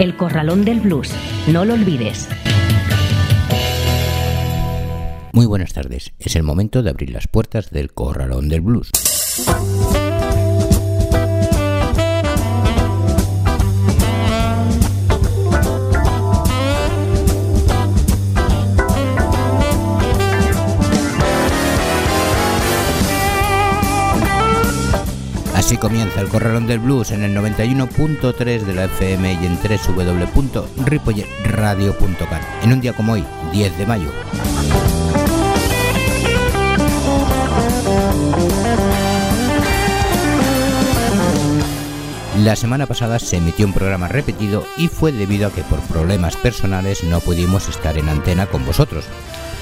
El Corralón del Blues. No lo olvides. Muy buenas tardes. Es el momento de abrir las puertas del Corralón del Blues. Así comienza el Corralón del Blues en el 91.3 de la FM y en www.ripolletradio.com en un día como hoy, 10 de mayo. La semana pasada se emitió un programa repetido y fue debido a que por problemas personales no pudimos estar en antena con vosotros.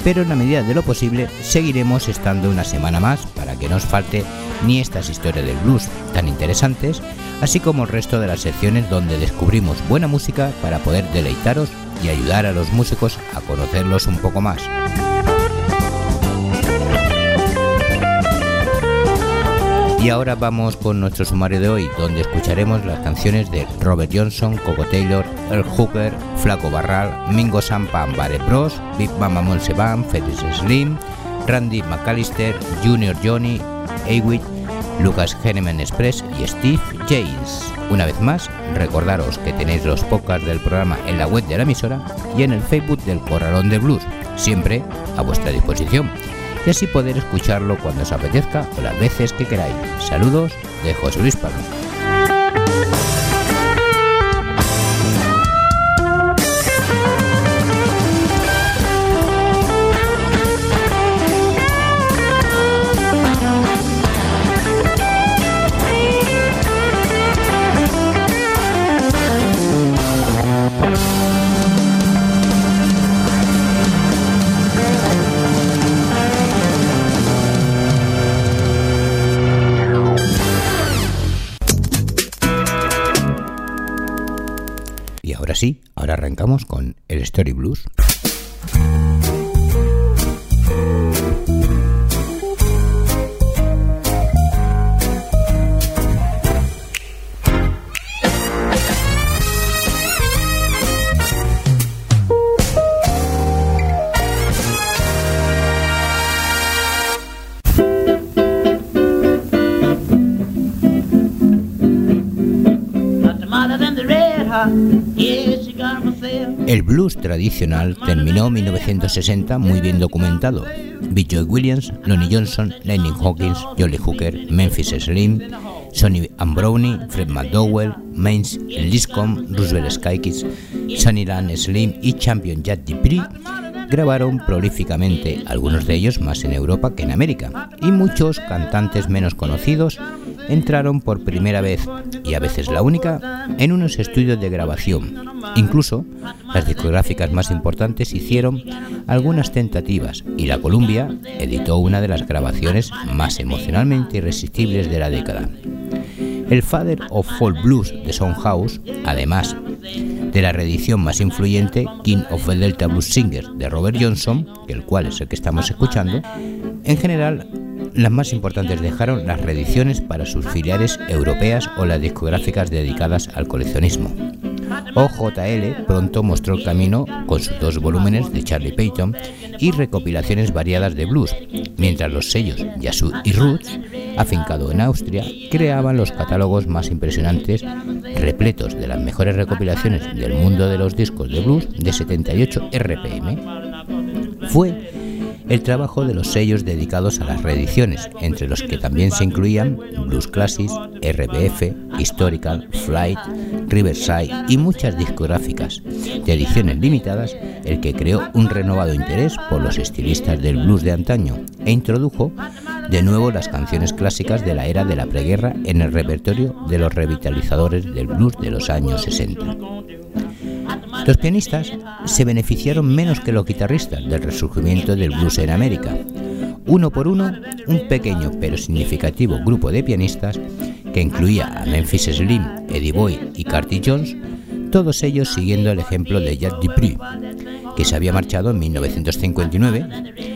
Pero en la medida de lo posible seguiremos estando una semana más para que no os falte ni estas historias del blues tan interesantes, así como el resto de las secciones donde descubrimos buena música para poder deleitaros y ayudar a los músicos a conocerlos un poco más. Y ahora vamos con nuestro sumario de hoy, donde escucharemos las canciones de Robert Johnson, Coco Taylor, Earl Hooker, Flaco Barral, Mingo Sampan, Bare Bros, Big Mama Monse Bam, Felix Slim, Randy McAllister, Junior Johnny, Awit, Lucas Henneman Express y Steve James. Una vez más, recordaros que tenéis los podcasts del programa en la web de la emisora y en el Facebook del Corralón de Blues, siempre a vuestra disposición y así poder escucharlo cuando os apetezca o las veces que queráis. Saludos de José Luis Palma. Sí, ahora arrancamos con el Story Blues. El blues tradicional terminó en 1960 muy bien documentado. B. Joy Williams, Lonnie Johnson, Lightning Hawkins, Jolly Hooker, Memphis Slim, Sonny Ambroni, Fred McDowell, Mains Liscombe, Roosevelt Skykids, Sunnyland Slim y Champion Jack Dupree grabaron prolíficamente, algunos de ellos más en Europa que en América, y muchos cantantes menos conocidos entraron por primera vez, y a veces la única, en unos estudios de grabación. Incluso las discográficas más importantes hicieron algunas tentativas y la Columbia editó una de las grabaciones más emocionalmente irresistibles de la década. El Father of Folk Blues de House, además de la reedición más influyente, King of the Delta Blues Singers de Robert Johnson, el cual es el que estamos escuchando, en general las más importantes dejaron las reediciones para sus filiales europeas o las discográficas dedicadas al coleccionismo. OJL pronto mostró el camino con sus dos volúmenes de Charlie Payton y recopilaciones variadas de blues, mientras los sellos Yasu y Roots, afincado en Austria, creaban los catálogos más impresionantes, repletos de las mejores recopilaciones del mundo de los discos de blues de 78 RPM. Fue el trabajo de los sellos dedicados a las reediciones, entre los que también se incluían Blues Classics, RBF, Historical, Flight, Riverside y muchas discográficas de ediciones limitadas, el que creó un renovado interés por los estilistas del blues de antaño e introdujo de nuevo las canciones clásicas de la era de la preguerra en el repertorio de los revitalizadores del blues de los años 60. Los pianistas se beneficiaron menos que los guitarristas del resurgimiento del blues en América. Uno por uno, un pequeño pero significativo grupo de pianistas que incluía a Memphis Slim, Eddie Boy y Carty Jones, todos ellos siguiendo el ejemplo de Jack Dupree, que se había marchado en 1959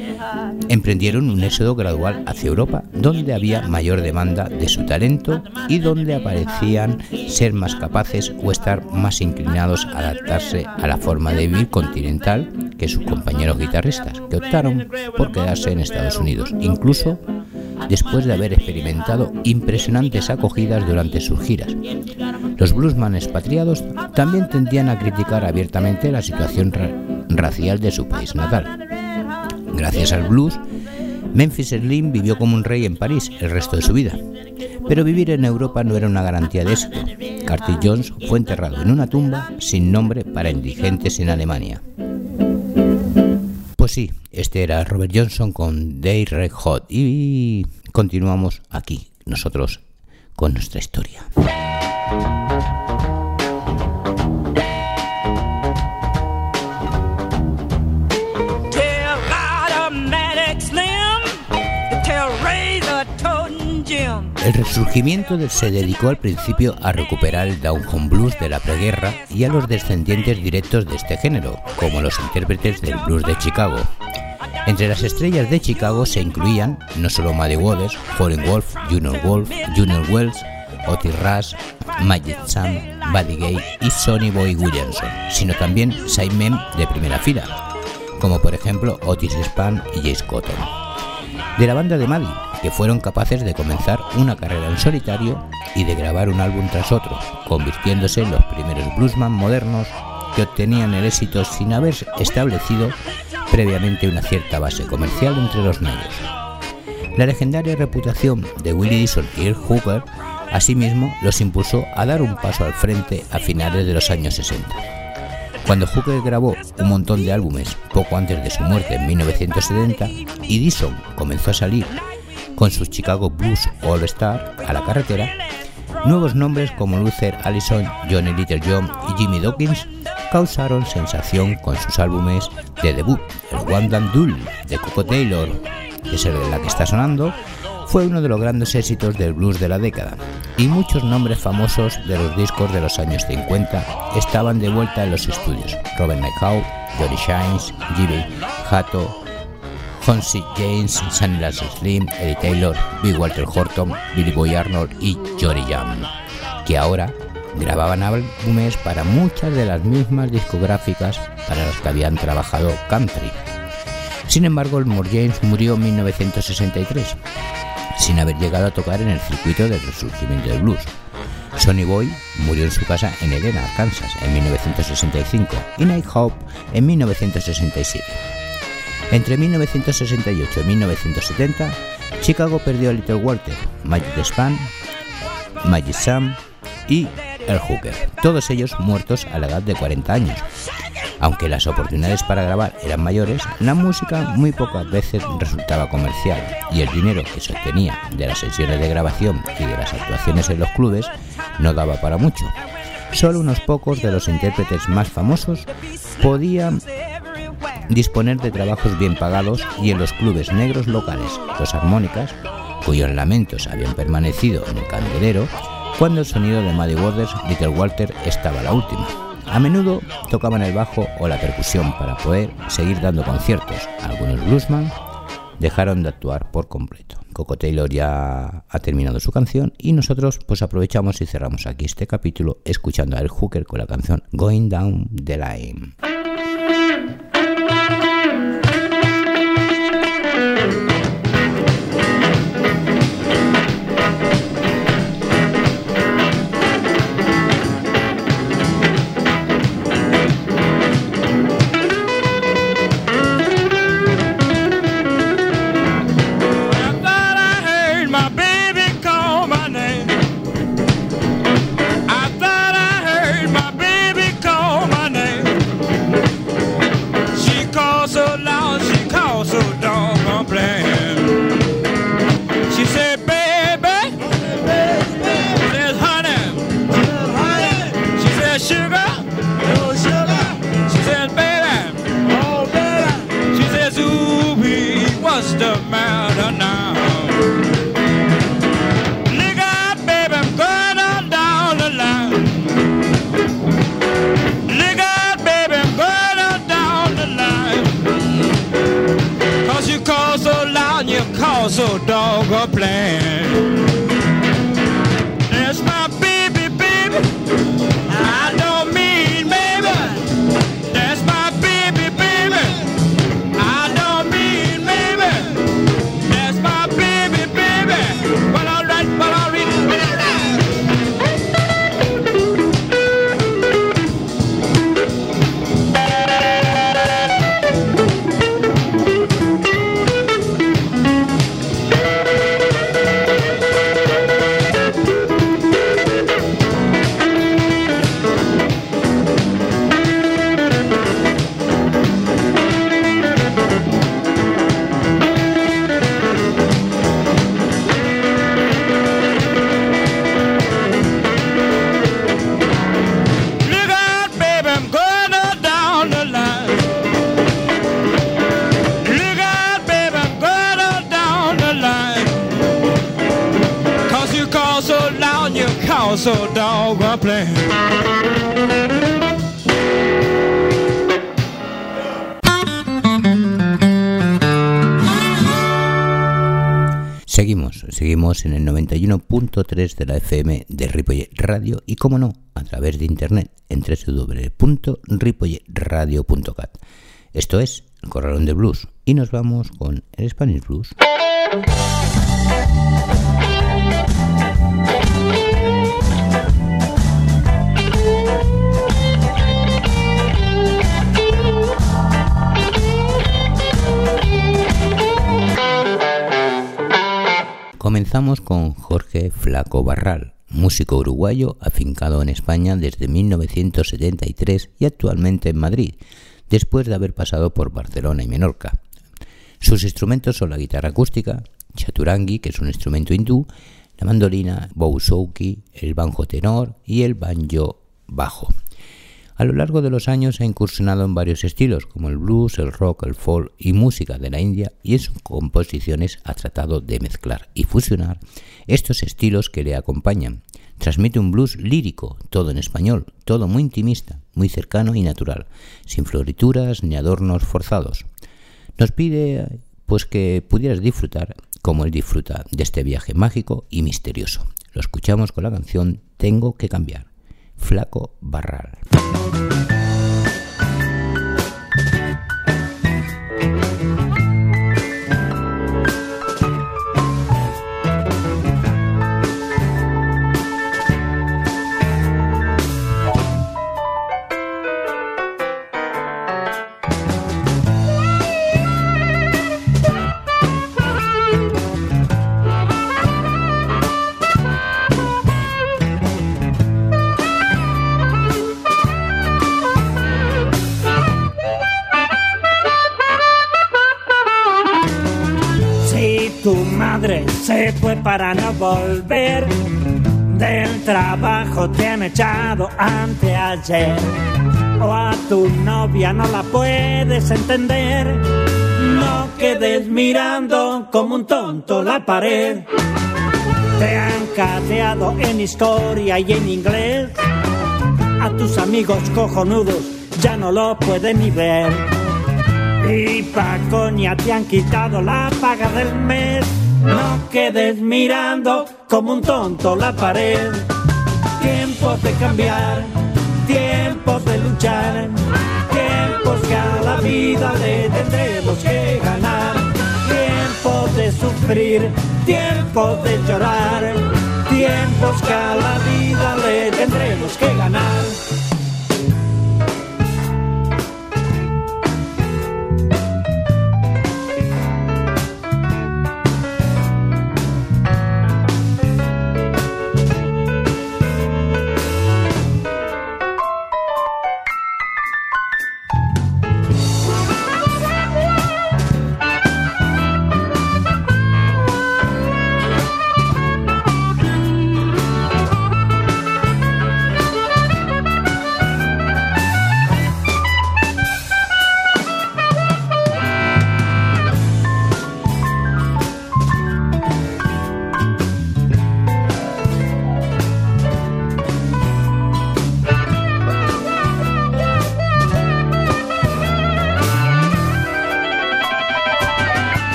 emprendieron un éxodo gradual hacia Europa, donde había mayor demanda de su talento y donde aparecían ser más capaces o estar más inclinados a adaptarse a la forma de vivir continental que sus compañeros guitarristas, que optaron por quedarse en Estados Unidos, incluso después de haber experimentado impresionantes acogidas durante sus giras. Los bluesman expatriados también tendían a criticar abiertamente la situación racial de su país natal. Gracias al blues, Memphis Slim vivió como un rey en París el resto de su vida. Pero vivir en Europa no era una garantía de éxito. Carty Jones fue enterrado en una tumba sin nombre para indigentes en Alemania. Pues sí, este era Robert Johnson con Day Red Hot y continuamos aquí, nosotros, con nuestra historia. El resurgimiento se dedicó al principio a recuperar el down home blues de la preguerra y a los descendientes directos de este género, como los intérpretes del blues de Chicago. Entre las estrellas de Chicago se incluían no solo Muddy Waters, Howlin' Wolf, Junior Wolf, Junior Wells, Otis Rush, Magic Sam, Buddy Gay y Sonny Boy Williamson, sino también Simon de primera fila, como por ejemplo Otis Spann y Jace Cotton. De la banda de Maddie, que fueron capaces de comenzar una carrera en solitario y de grabar un álbum tras otro, convirtiéndose en los primeros bluesman modernos que obtenían el éxito sin haber establecido previamente una cierta base comercial entre los negros. La legendaria reputación de Willie Dixon y Earl Hooker asimismo los impulsó a dar un paso al frente a finales de los años 60. Cuando Hooker grabó un montón de álbumes poco antes de su muerte en 1970 y Dixon comenzó a salir con sus Chicago Blues All Star a la carretera, nuevos nombres como Luther Allison, Johnny Little John y Jimmy Dawkins causaron sensación con sus álbumes de debut. El One Duel de Coco Taylor, que es el de la que está sonando, fue uno de los grandes éxitos del blues de la década, y muchos nombres famosos de los discos de los años 50 estaban de vuelta en los estudios. Robert Nighthawk, Johnny Shines, Jimmy Hato, Honsi James, Sunny Slim, Eddie Taylor, Big Walter Horton, Billy Boy Arnold y Jory Jam, que ahora grababan álbumes para muchas de las mismas discográficas para las que habían trabajado country. Sin embargo, el Moore James murió en 1963, sin haber llegado a tocar en el circuito del resurgimiento del blues. Sonny Boy murió en su casa en Helena, Kansas, en 1965 y Night Hope en 1967. Entre 1968 y 1970, Chicago perdió a Little Walter, Magic Span, Magic Sam y El Hooker, todos ellos muertos a la edad de 40 años. Aunque las oportunidades para grabar eran mayores, la música muy pocas veces resultaba comercial y el dinero que se obtenía de las sesiones de grabación y de las actuaciones en los clubes no daba para mucho. Solo unos pocos de los intérpretes más famosos podían disponer de trabajos bien pagados y en los clubes negros locales, los armónicas, cuyos lamentos habían permanecido en el candelero, cuando el sonido de Muddy Waters, Little Walter estaba la última. A menudo tocaban el bajo o la percusión para poder seguir dando conciertos. Algunos bluesman dejaron de actuar por completo. Coco Taylor ya ha terminado su canción y nosotros pues aprovechamos y cerramos aquí este capítulo escuchando a El Hooker con la canción Going Down the Line. cause so loud and you cause so doggone plain. That's my en el 91.3 de la FM de Ripollet Radio y, como no, a través de internet en www.ripolletradio.cat. Esto es el Corralón de Blues y nos vamos con el Spanish Blues. Comenzamos con Jorge Flaco Barral, músico uruguayo afincado en España desde 1973 y actualmente en Madrid, después de haber pasado por Barcelona y Menorca. Sus instrumentos son la guitarra acústica, chaturangi, que es un instrumento hindú, la mandolina, bouzouki, el banjo tenor y el banjo bajo. A lo largo de los años ha incursionado en varios estilos, como el blues, el rock, el folk y música de la India, y en sus composiciones ha tratado de mezclar y fusionar estos estilos que le acompañan. Transmite un blues lírico, todo en español, todo muy intimista, muy cercano y natural, sin florituras ni adornos forzados. Nos pide pues que pudieras disfrutar como él disfruta de este viaje mágico y misterioso. Lo escuchamos con la canción Tengo que cambiar. Flaco Barral. Se fue para no volver. Del trabajo te han echado anteayer. O a tu novia no la puedes entender. No quedes mirando como un tonto la pared. Te han cateado en historia y en inglés. A tus amigos cojonudos ya no lo pueden ni ver. Y pa' coña te han quitado la paga del mes. No quedes mirando como un tonto la pared. Tiempos de cambiar, tiempos de luchar, tiempos que a la vida le tendremos que ganar. Tiempos de sufrir, tiempos de llorar, tiempos que a la vida le tendremos que ganar.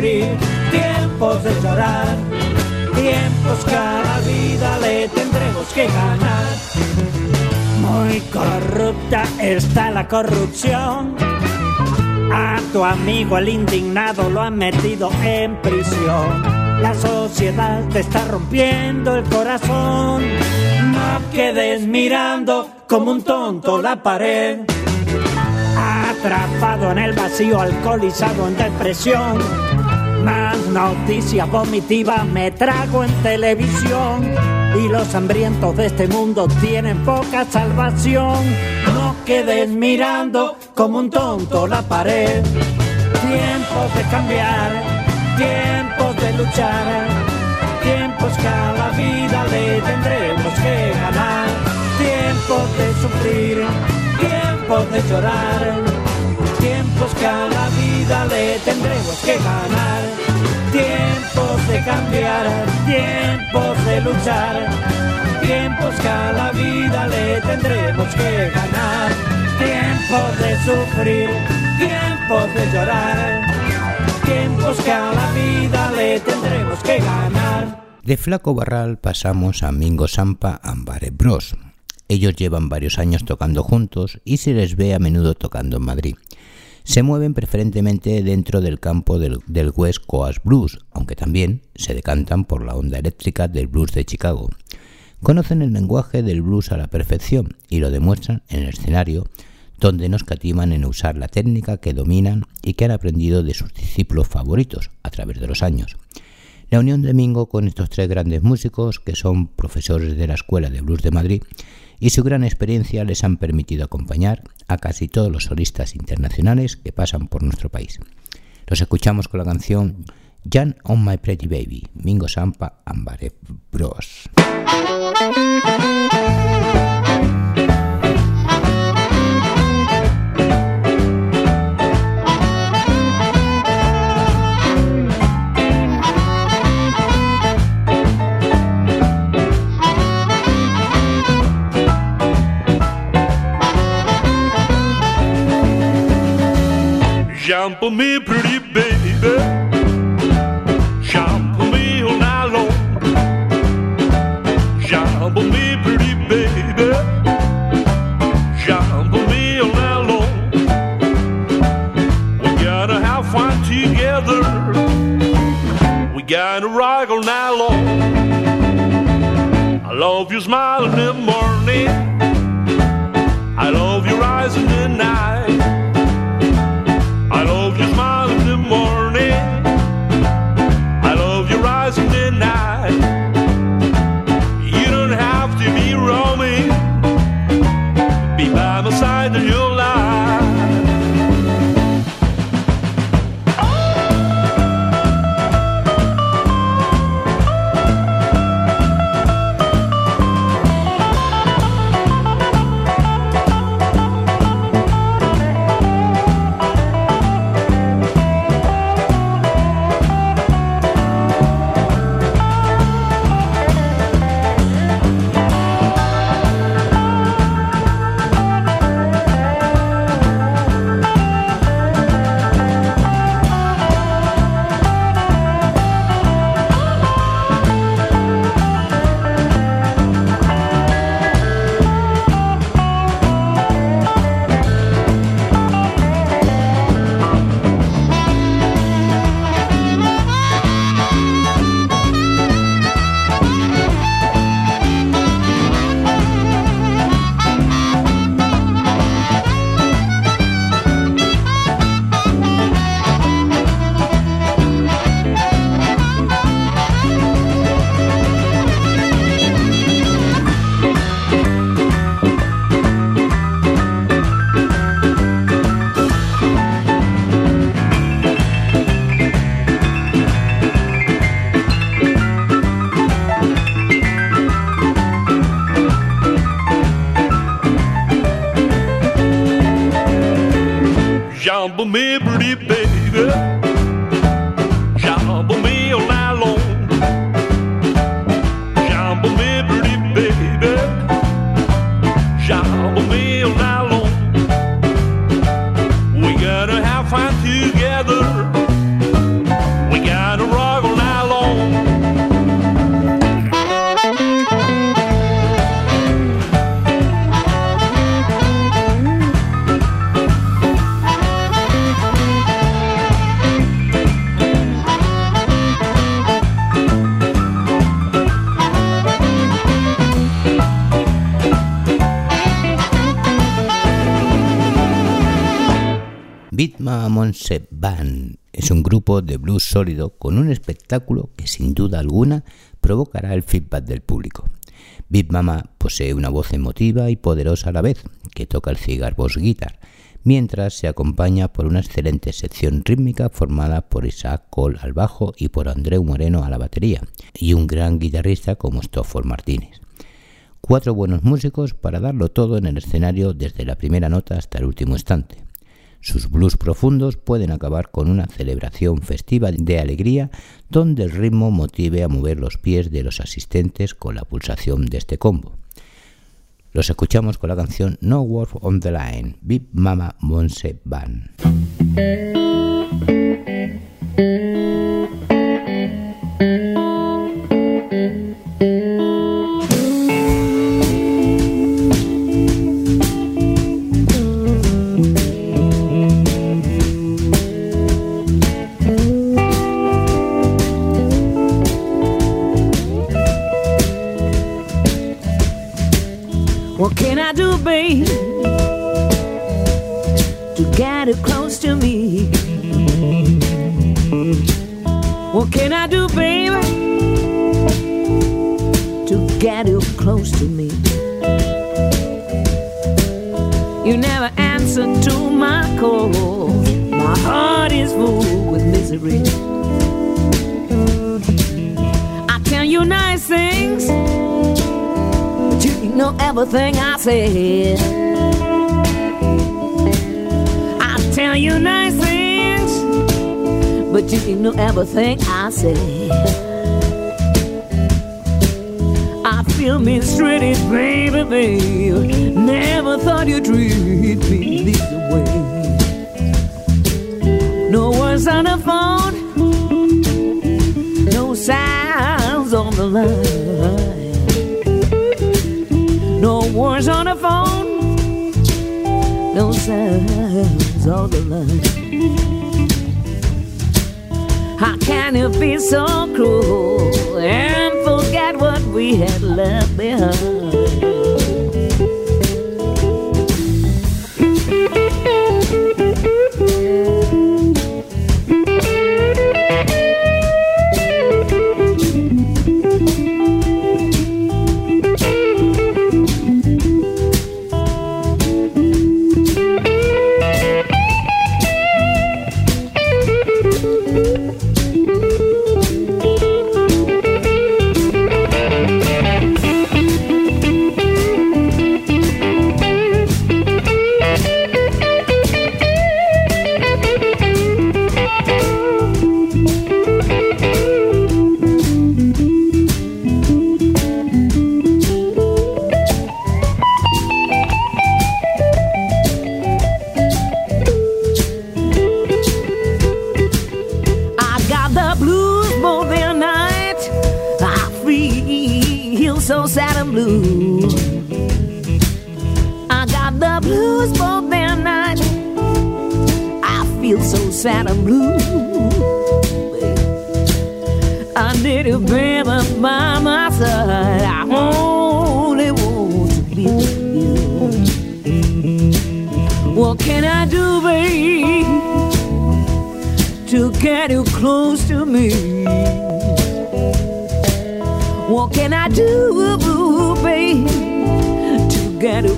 Tiempos de llorar, tiempos que a la vida le tendremos que ganar. Muy corrupta está la corrupción. A tu amigo el indignado lo han metido en prisión. La sociedad te está rompiendo el corazón. No quedes mirando como un tonto la pared. Atrapado en el vacío, alcoholizado en depresión. Más noticias vomitivas me trago en televisión. Y los hambrientos de este mundo tienen poca salvación. No quedes mirando como un tonto la pared. Tiempo de cambiar tiempos de luchar, tiempos que a la vida le tendremos que ganar, tiempos de sufrir, tiempos de llorar, tiempos que a la vida le tendremos que ganar, tiempos de cambiar, tiempos de luchar, tiempos que a la vida le tendremos que ganar, tiempos de sufrir, tiempos de llorar tiempos que a la vida le tendremos que ganar. De Flaco Barral pasamos a Mingo Sampa Ambare Bros. Ellos llevan varios años tocando juntos y se les ve a menudo tocando en Madrid. Se mueven preferentemente dentro del campo del, del West Coast Blues, aunque también se decantan por la onda eléctrica del blues de Chicago. Conocen el lenguaje del blues a la perfección y lo demuestran en el escenario donde nos catiman en usar la técnica que dominan y que han aprendido de sus discípulos favoritos a través de los años. La unión de Mingo con estos tres grandes músicos, que son profesores de la Escuela de Blues de Madrid, y su gran experiencia les han permitido acompañar a casi todos los solistas internacionales que pasan por nuestro país. Los escuchamos con la canción Jan on My Pretty Baby, Mingo Sampa Ambare Bros. Jump on me, pretty baby. Jump on me all night long. Jump on me, pretty baby. Jump on me all night long. We gotta have fun together. We gotta rock all night long. I love you smiling in the morning. I love your eyes in the night. Bitma Monse Band es un grupo de blues sólido con un espectáculo que sin duda alguna provocará el feedback del público. Big Mama posee una voz emotiva y poderosa a la vez, que toca el cigar boss guitar, mientras se acompaña por una excelente sección rítmica formada por Isaac Cole al bajo y por Andreu Moreno a la batería, y un gran guitarrista como Stofford Martínez. Cuatro buenos músicos para darlo todo en el escenario desde la primera nota hasta el último instante. Sus blues profundos pueden acabar con una celebración festiva de alegría donde el ritmo motive a mover los pies de los asistentes con la pulsación de este combo. Los escuchamos con la canción No War on the Line, Big Mama Monse Band. What can I do, babe, to get it close to me? What can I do, baby, to get you close to me? You never answer to my call. My heart is full with misery. Everything I say. I tell you nice things, but you ignore everything I say. I feel mistreated, baby, baby. Never thought you'd treat me this way. No words on the phone, no sounds on the line. Words on the phone, no sounds on the line. How can you be so cruel and forget what we had left behind?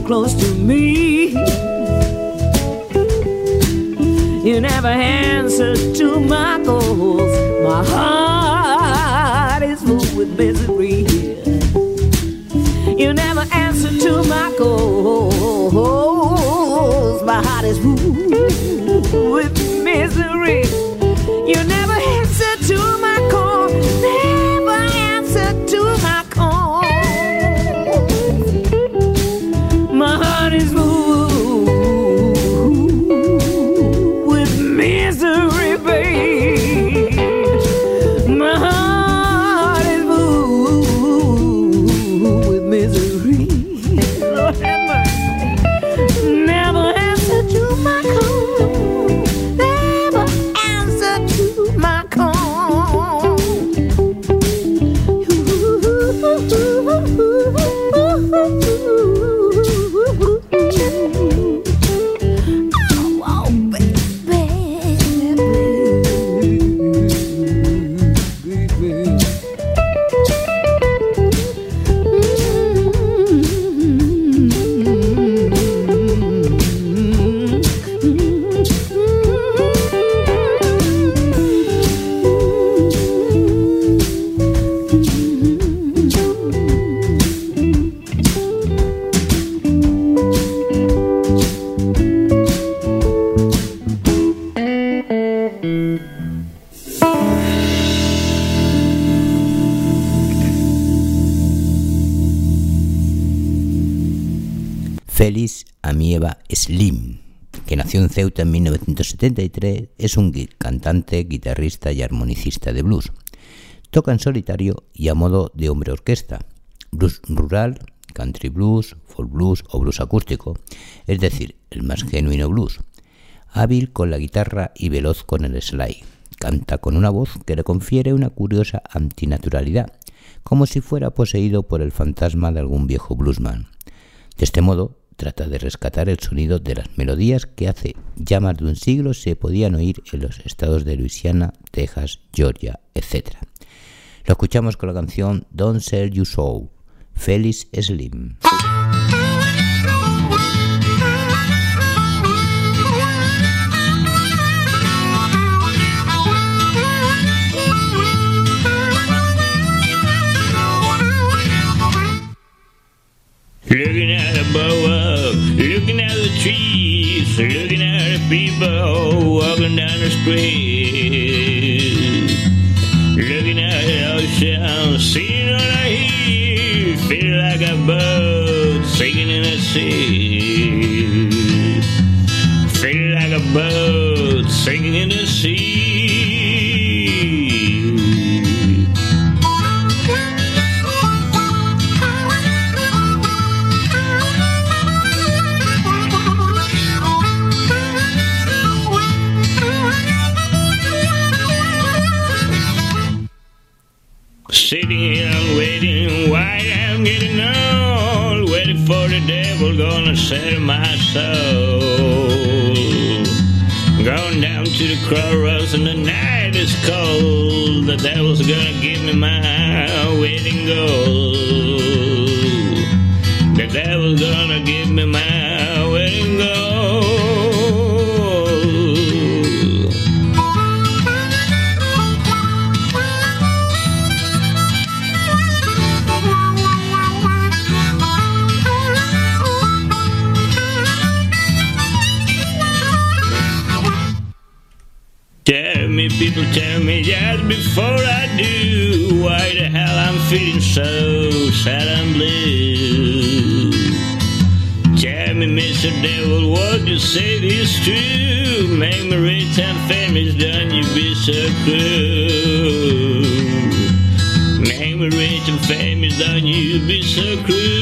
Close to me? You never answer to my calls. My heart is full with misery. You never answer to my calls. My heart is full with misery. 1973, es un cantante, guitarrista y armonicista de blues. Toca en solitario y a modo de hombre orquesta, blues rural, country blues, folk blues o blues acústico, es decir, el más genuino blues. Hábil con la guitarra y veloz con el slide. Canta con una voz que le confiere una curiosa antinaturalidad, como si fuera poseído por el fantasma de algún viejo bluesman. De este modo, trata de rescatar el sonido de las melodías que hace ya más de un siglo se podían oír en los estados de Luisiana, Texas, Georgia, etc. Lo escuchamos con la canción Don't Sell You Soul, Félix Slim. Trees, looking at the people walking down the street. than you'd be so cruel.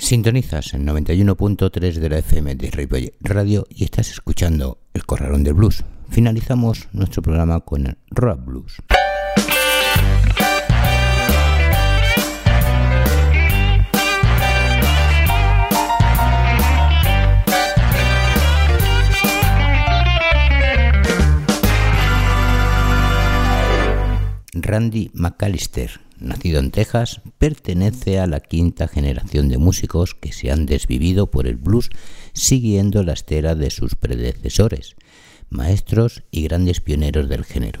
Sintonizas en 91.3 de la FM de Ripollet Radio y estás escuchando El Corralón del Blues. Finalizamos nuestro programa con el Rock Blues. Randy McAllister, nacido en Texas, pertenece a la quinta generación de músicos que se han desvivido por el blues siguiendo la estera de sus predecesores, maestros y grandes pioneros del género.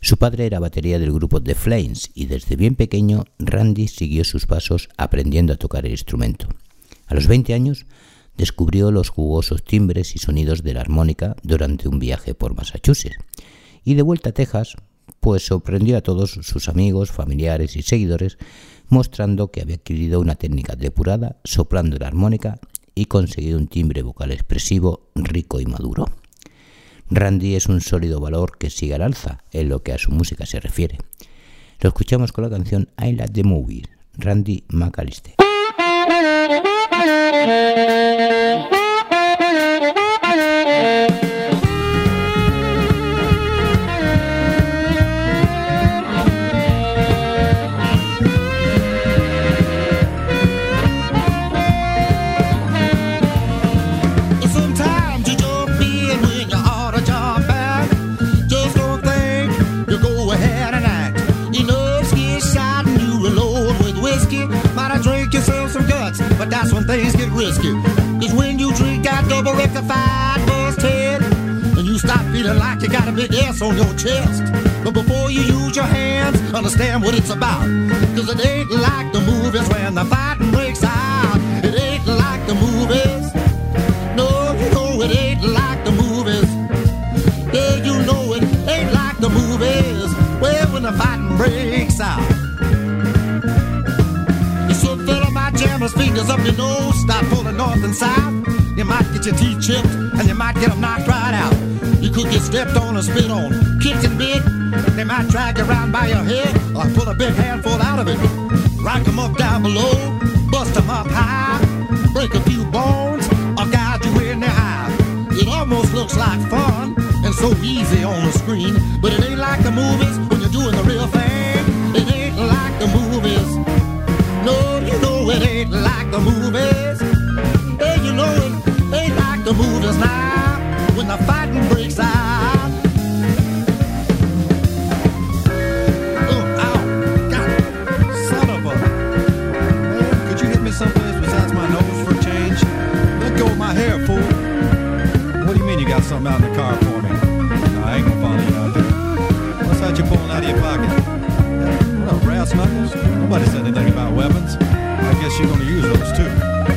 Su padre era batería del grupo The Flames y desde bien pequeño Randy siguió sus pasos aprendiendo a tocar el instrumento. A los 20 años descubrió los jugosos timbres y sonidos de la armónica durante un viaje por Massachusetts y de vuelta a Texas pues sorprendió a todos sus amigos, familiares y seguidores, mostrando que había adquirido una técnica depurada, soplando la armónica y conseguido un timbre vocal expresivo, rico y maduro. Randy es un sólido valor que sigue al alza en lo que a su música se refiere. Lo escuchamos con la canción I Like the Movie, Randy McAllister. things get risky. Cause when you drink that double rectified bust head, and you stop feeling like you got a big S on your chest. But before you use your hands, understand what it's about. Cause it ain't like the movies when the fighting breaks out. Fingers up your nose, start pulling north and south. You might get your teeth chipped, and you might get them knocked right out. You could get stepped on or spit on, kicked and bit. They might drag you around by your head, or pull a big handful out of it. Rock 'em up down below, bust 'em up high, break a few bones, or gouge you in the eye. It almost looks like fun and so easy on the screen, but it ain't like the movies when you're doing the real thing. It ain't like the movies. No, you know it ain't like the movies. Hey, you know it ain't like the movies now when the fighting breaks out. Oh, ow, God, son of a. Man, could you hit me someplace besides my nose for a change? Let go of my hair, fool. What do you mean you got something out in the car for me? No, I ain't gonna follow you out there. What's that you pulling out of your pocket? What, brass knuckles? Nobody said anything about weapons. I guess you're gonna use those too.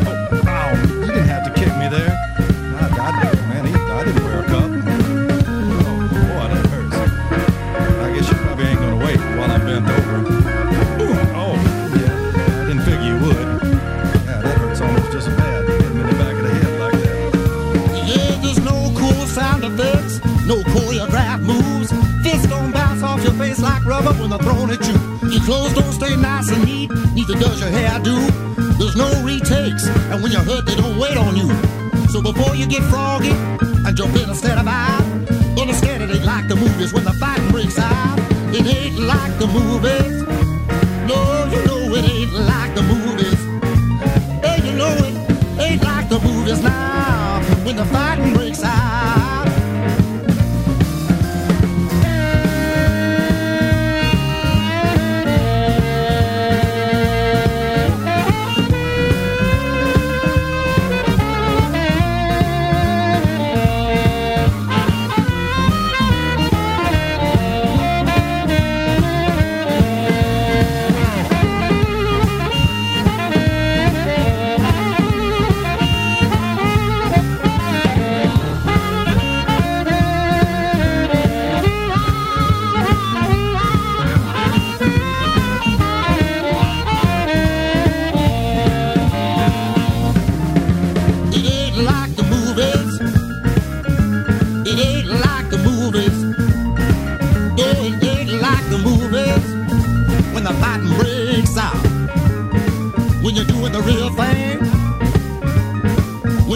Oh, ow! You didn't have to kick me there. I, I, man, I didn't wear a cup. Oh, boy, that hurts. I guess you probably ain't gonna wait while I'm bent over. Ooh, oh, yeah, I didn't figure you would. Yeah, that hurts almost just as bad. Hit me in the back of the head like that. Yeah, there's no cool sound effects, no choreographed moves. Fists don't bounce off your face like rubber when they're thrown at you. Your clothes So before you get froggy and jump in instead of out, understand it ain't like the movies when the fighting breaks out. It ain't like the movies. No, you know it ain't like the movies. Hey, you know it ain't like the movies now when the fighting breaks out.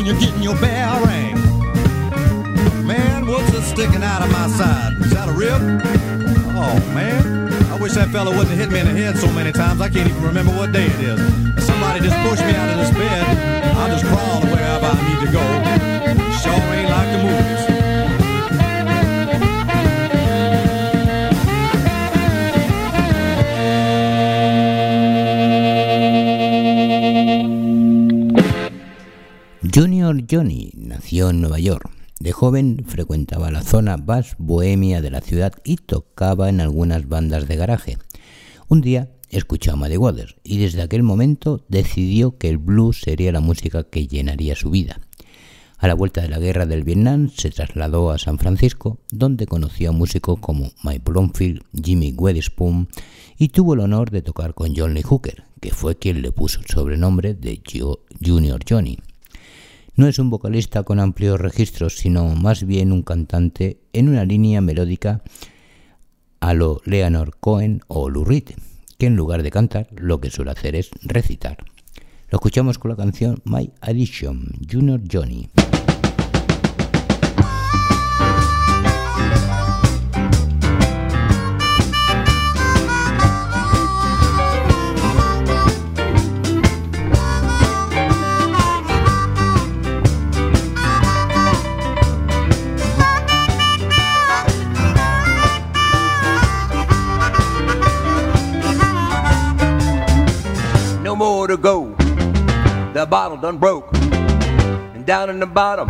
You're getting your bell ring. Man, what's it sticking out of my side? Is that a rib? Oh, man. I wish that fella wouldn't hit me in the head so many times. I can't even remember what day it is. If somebody just pushed me out of this bed, I'll just crawl wherever I need to go. Johnny nació en Nueva York. De joven frecuentaba la zona más bohemia de la ciudad y tocaba en algunas bandas de garaje. Un día escuchó a Muddy Waters y desde aquel momento decidió que el blues sería la música que llenaría su vida. A la vuelta de la guerra del Vietnam se trasladó a San Francisco, donde conoció a músicos como Mike Bromfield, Jimmy Witherspoon y tuvo el honor de tocar con John Lee Hooker, que fue quien le puso el sobrenombre de Junior Johnny. No es un vocalista con amplios registros, sino más bien un cantante en una línea melódica a lo Leonard Cohen o Lou que en lugar de cantar lo que suele hacer es recitar. Lo escuchamos con la canción My Addition, Junior Johnny. To go. The bottle done broke. And down in the bottom,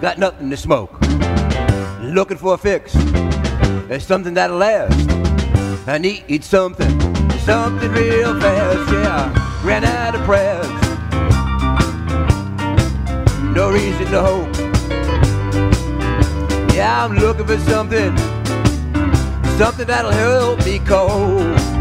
got nothing to smoke. Looking for a fix. There's something that'll last. I need something, something real fast. Yeah, ran out of prayers. No reason to hope. Yeah, I'm looking for something, something that'll help me cope.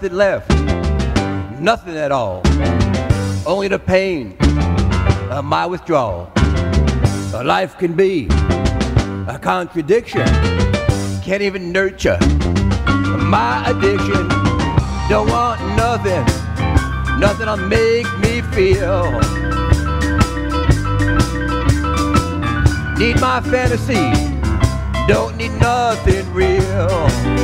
Nothing left, nothing at all. Only the pain of my withdrawal. A life can be a contradiction. Can't even nurture my addiction. Don't want nothing, nothing to make me feel. Need my fantasy, don't need nothing real.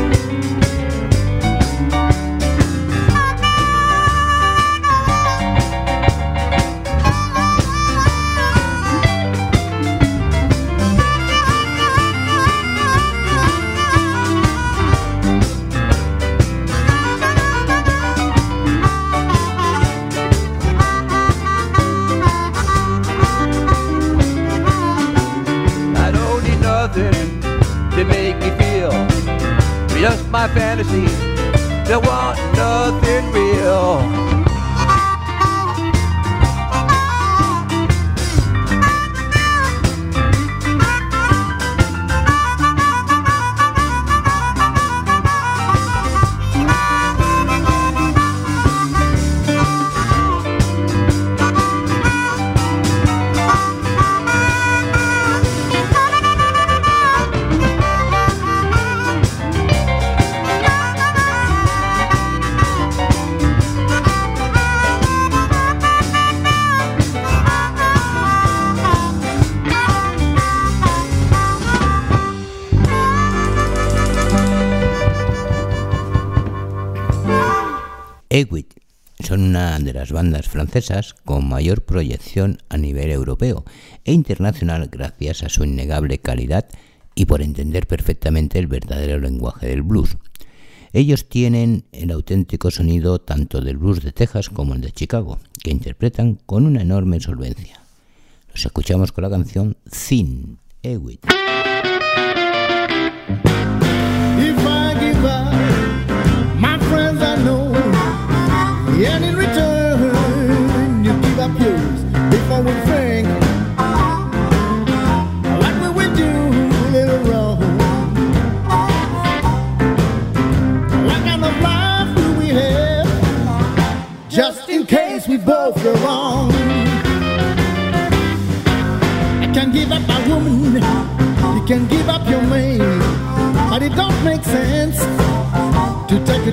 Bandas francesas con mayor proyección a nivel europeo e internacional gracias a su innegable calidad y por entender perfectamente el verdadero lenguaje del blues. Ellos tienen el auténtico sonido tanto del blues de Texas como el de Chicago, que interpretan con una enorme solvencia. Los escuchamos con la canción Thin, Equid.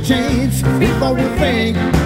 change before we think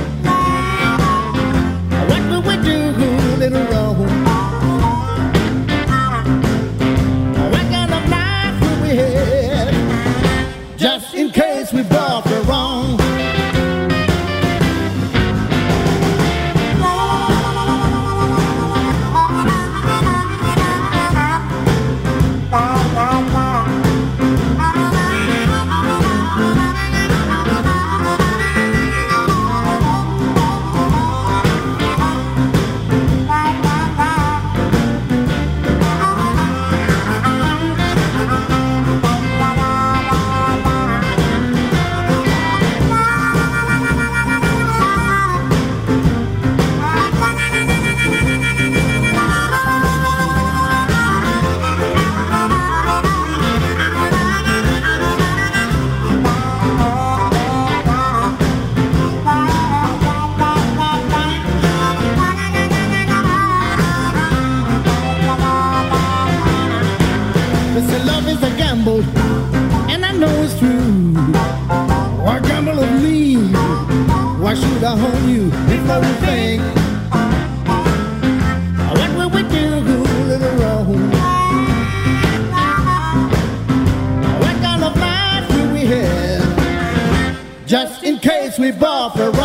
opera.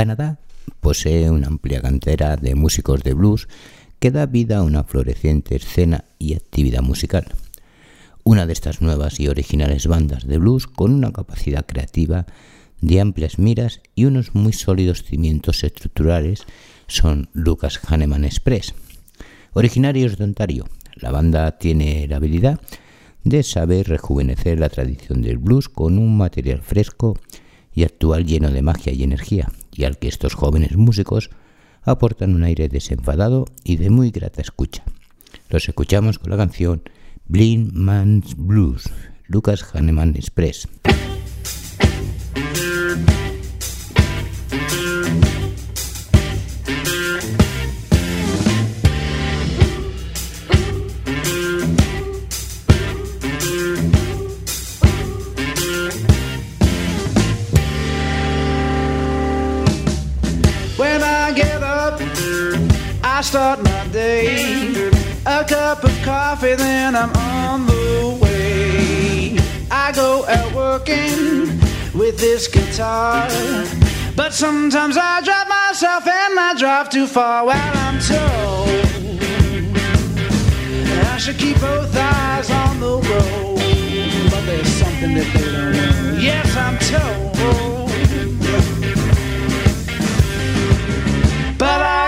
Canadá posee una amplia cantera de músicos de blues que da vida a una floreciente escena y actividad musical. Una de estas nuevas y originales bandas de blues con una capacidad creativa de amplias miras y unos muy sólidos cimientos estructurales son Lucas Hanneman Express. Originarios de Ontario, la banda tiene la habilidad de saber rejuvenecer la tradición del blues con un material fresco y actual lleno de magia y energía, y al que estos jóvenes músicos aportan un aire desenfadado y de muy grata escucha. Los escuchamos con la canción Blind Man's Blues, Lucas Hanneman Express. I start my day. A cup of coffee, then I'm on the way. I go out working with this guitar. But sometimes I drive myself and I drive too far. Well, I'm told I should keep both eyes on the road. But there's something that they don't know. Yes, I'm told.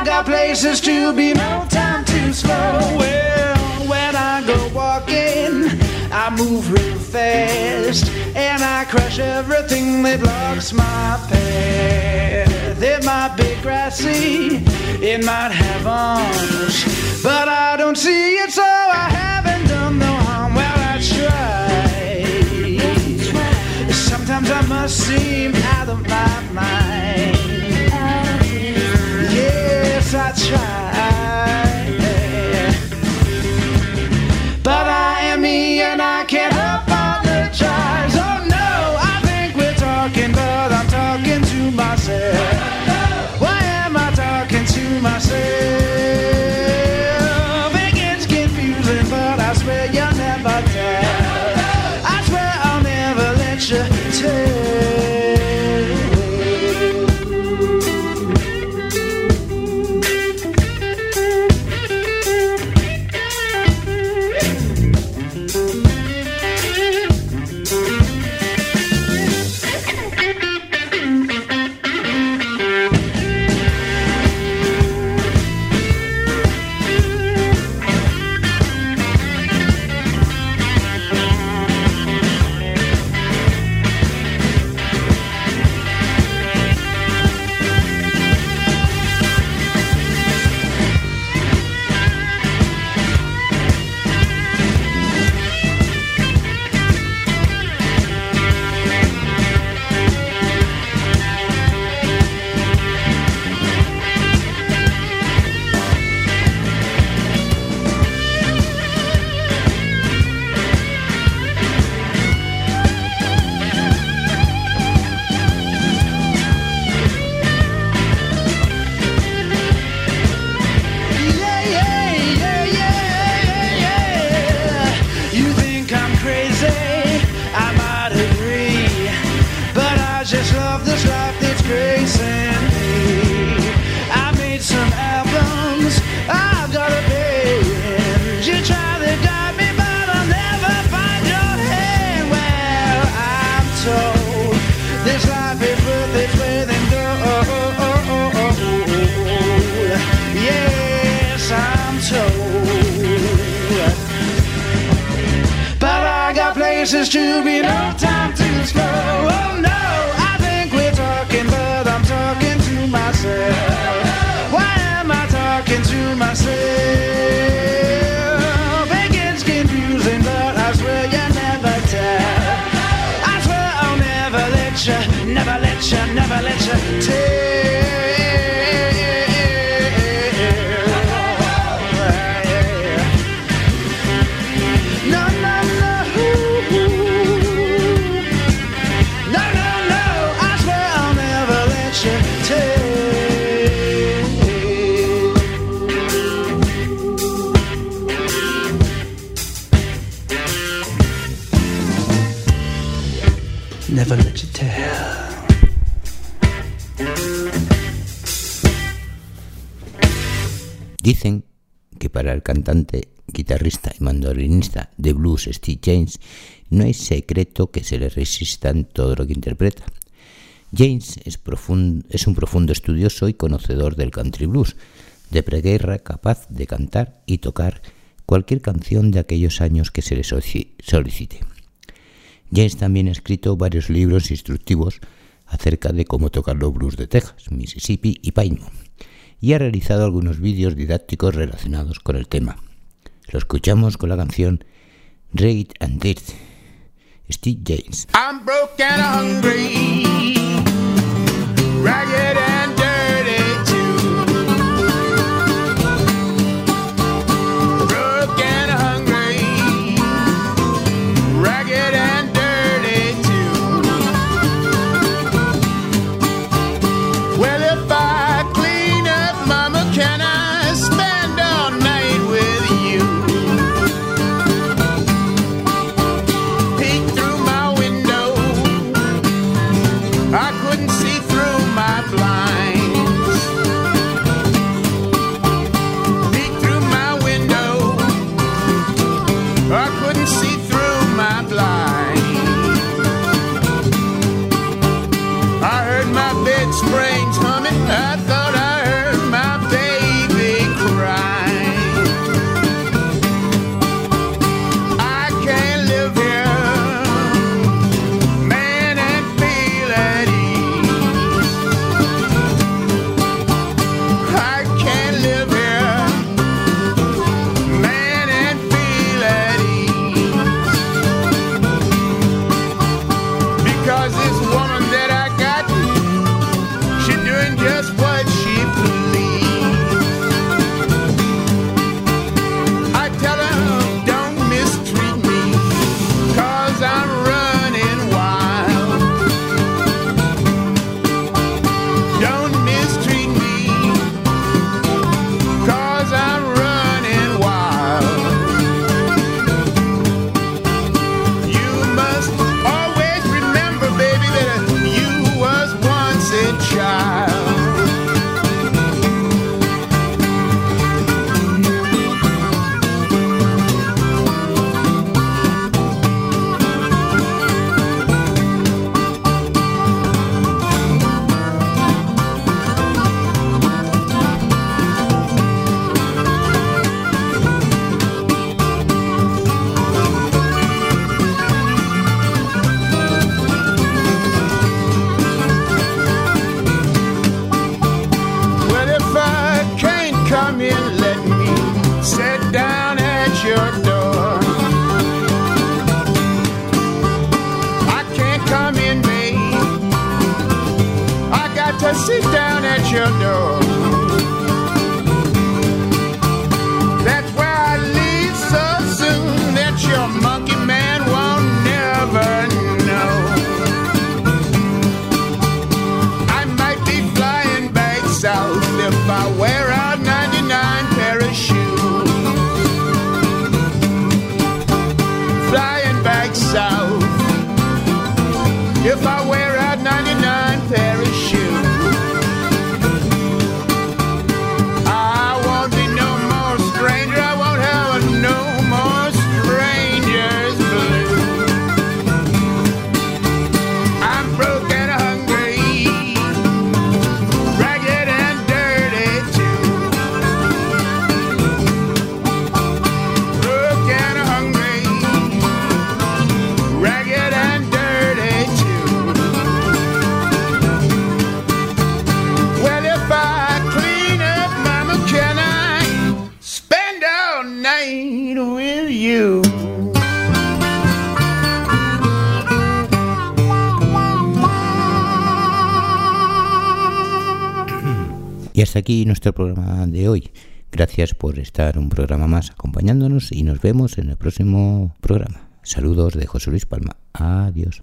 I got places to be, no time to slow. Well, when I go walking, I move real fast and I crush everything that blocks my path. It might be grassy, it might have arms, but I don't see it, so I haven't done no harm. Well, I try. Sometimes I must seem out of my mind. I try. que para el cantante, guitarrista y mandolinista de blues Steve James no hay secreto que se le resista en todo lo que interpreta. James es, un profundo estudioso y conocedor del country blues, de preguerra capaz de cantar y tocar cualquier canción de aquellos años que se le solicite. James también ha escrito varios libros instructivos acerca de cómo tocar los blues de Texas, Mississippi y Piedmont y ha realizado algunos vídeos didácticos relacionados con el tema. Lo escuchamos con la canción Raid and Dirt, Steve James. I'm broke hungry, aquí nuestro programa de hoy. Gracias por estar un programa más acompañándonos y nos vemos en el próximo programa. Saludos de José Luis Palma. Adiós.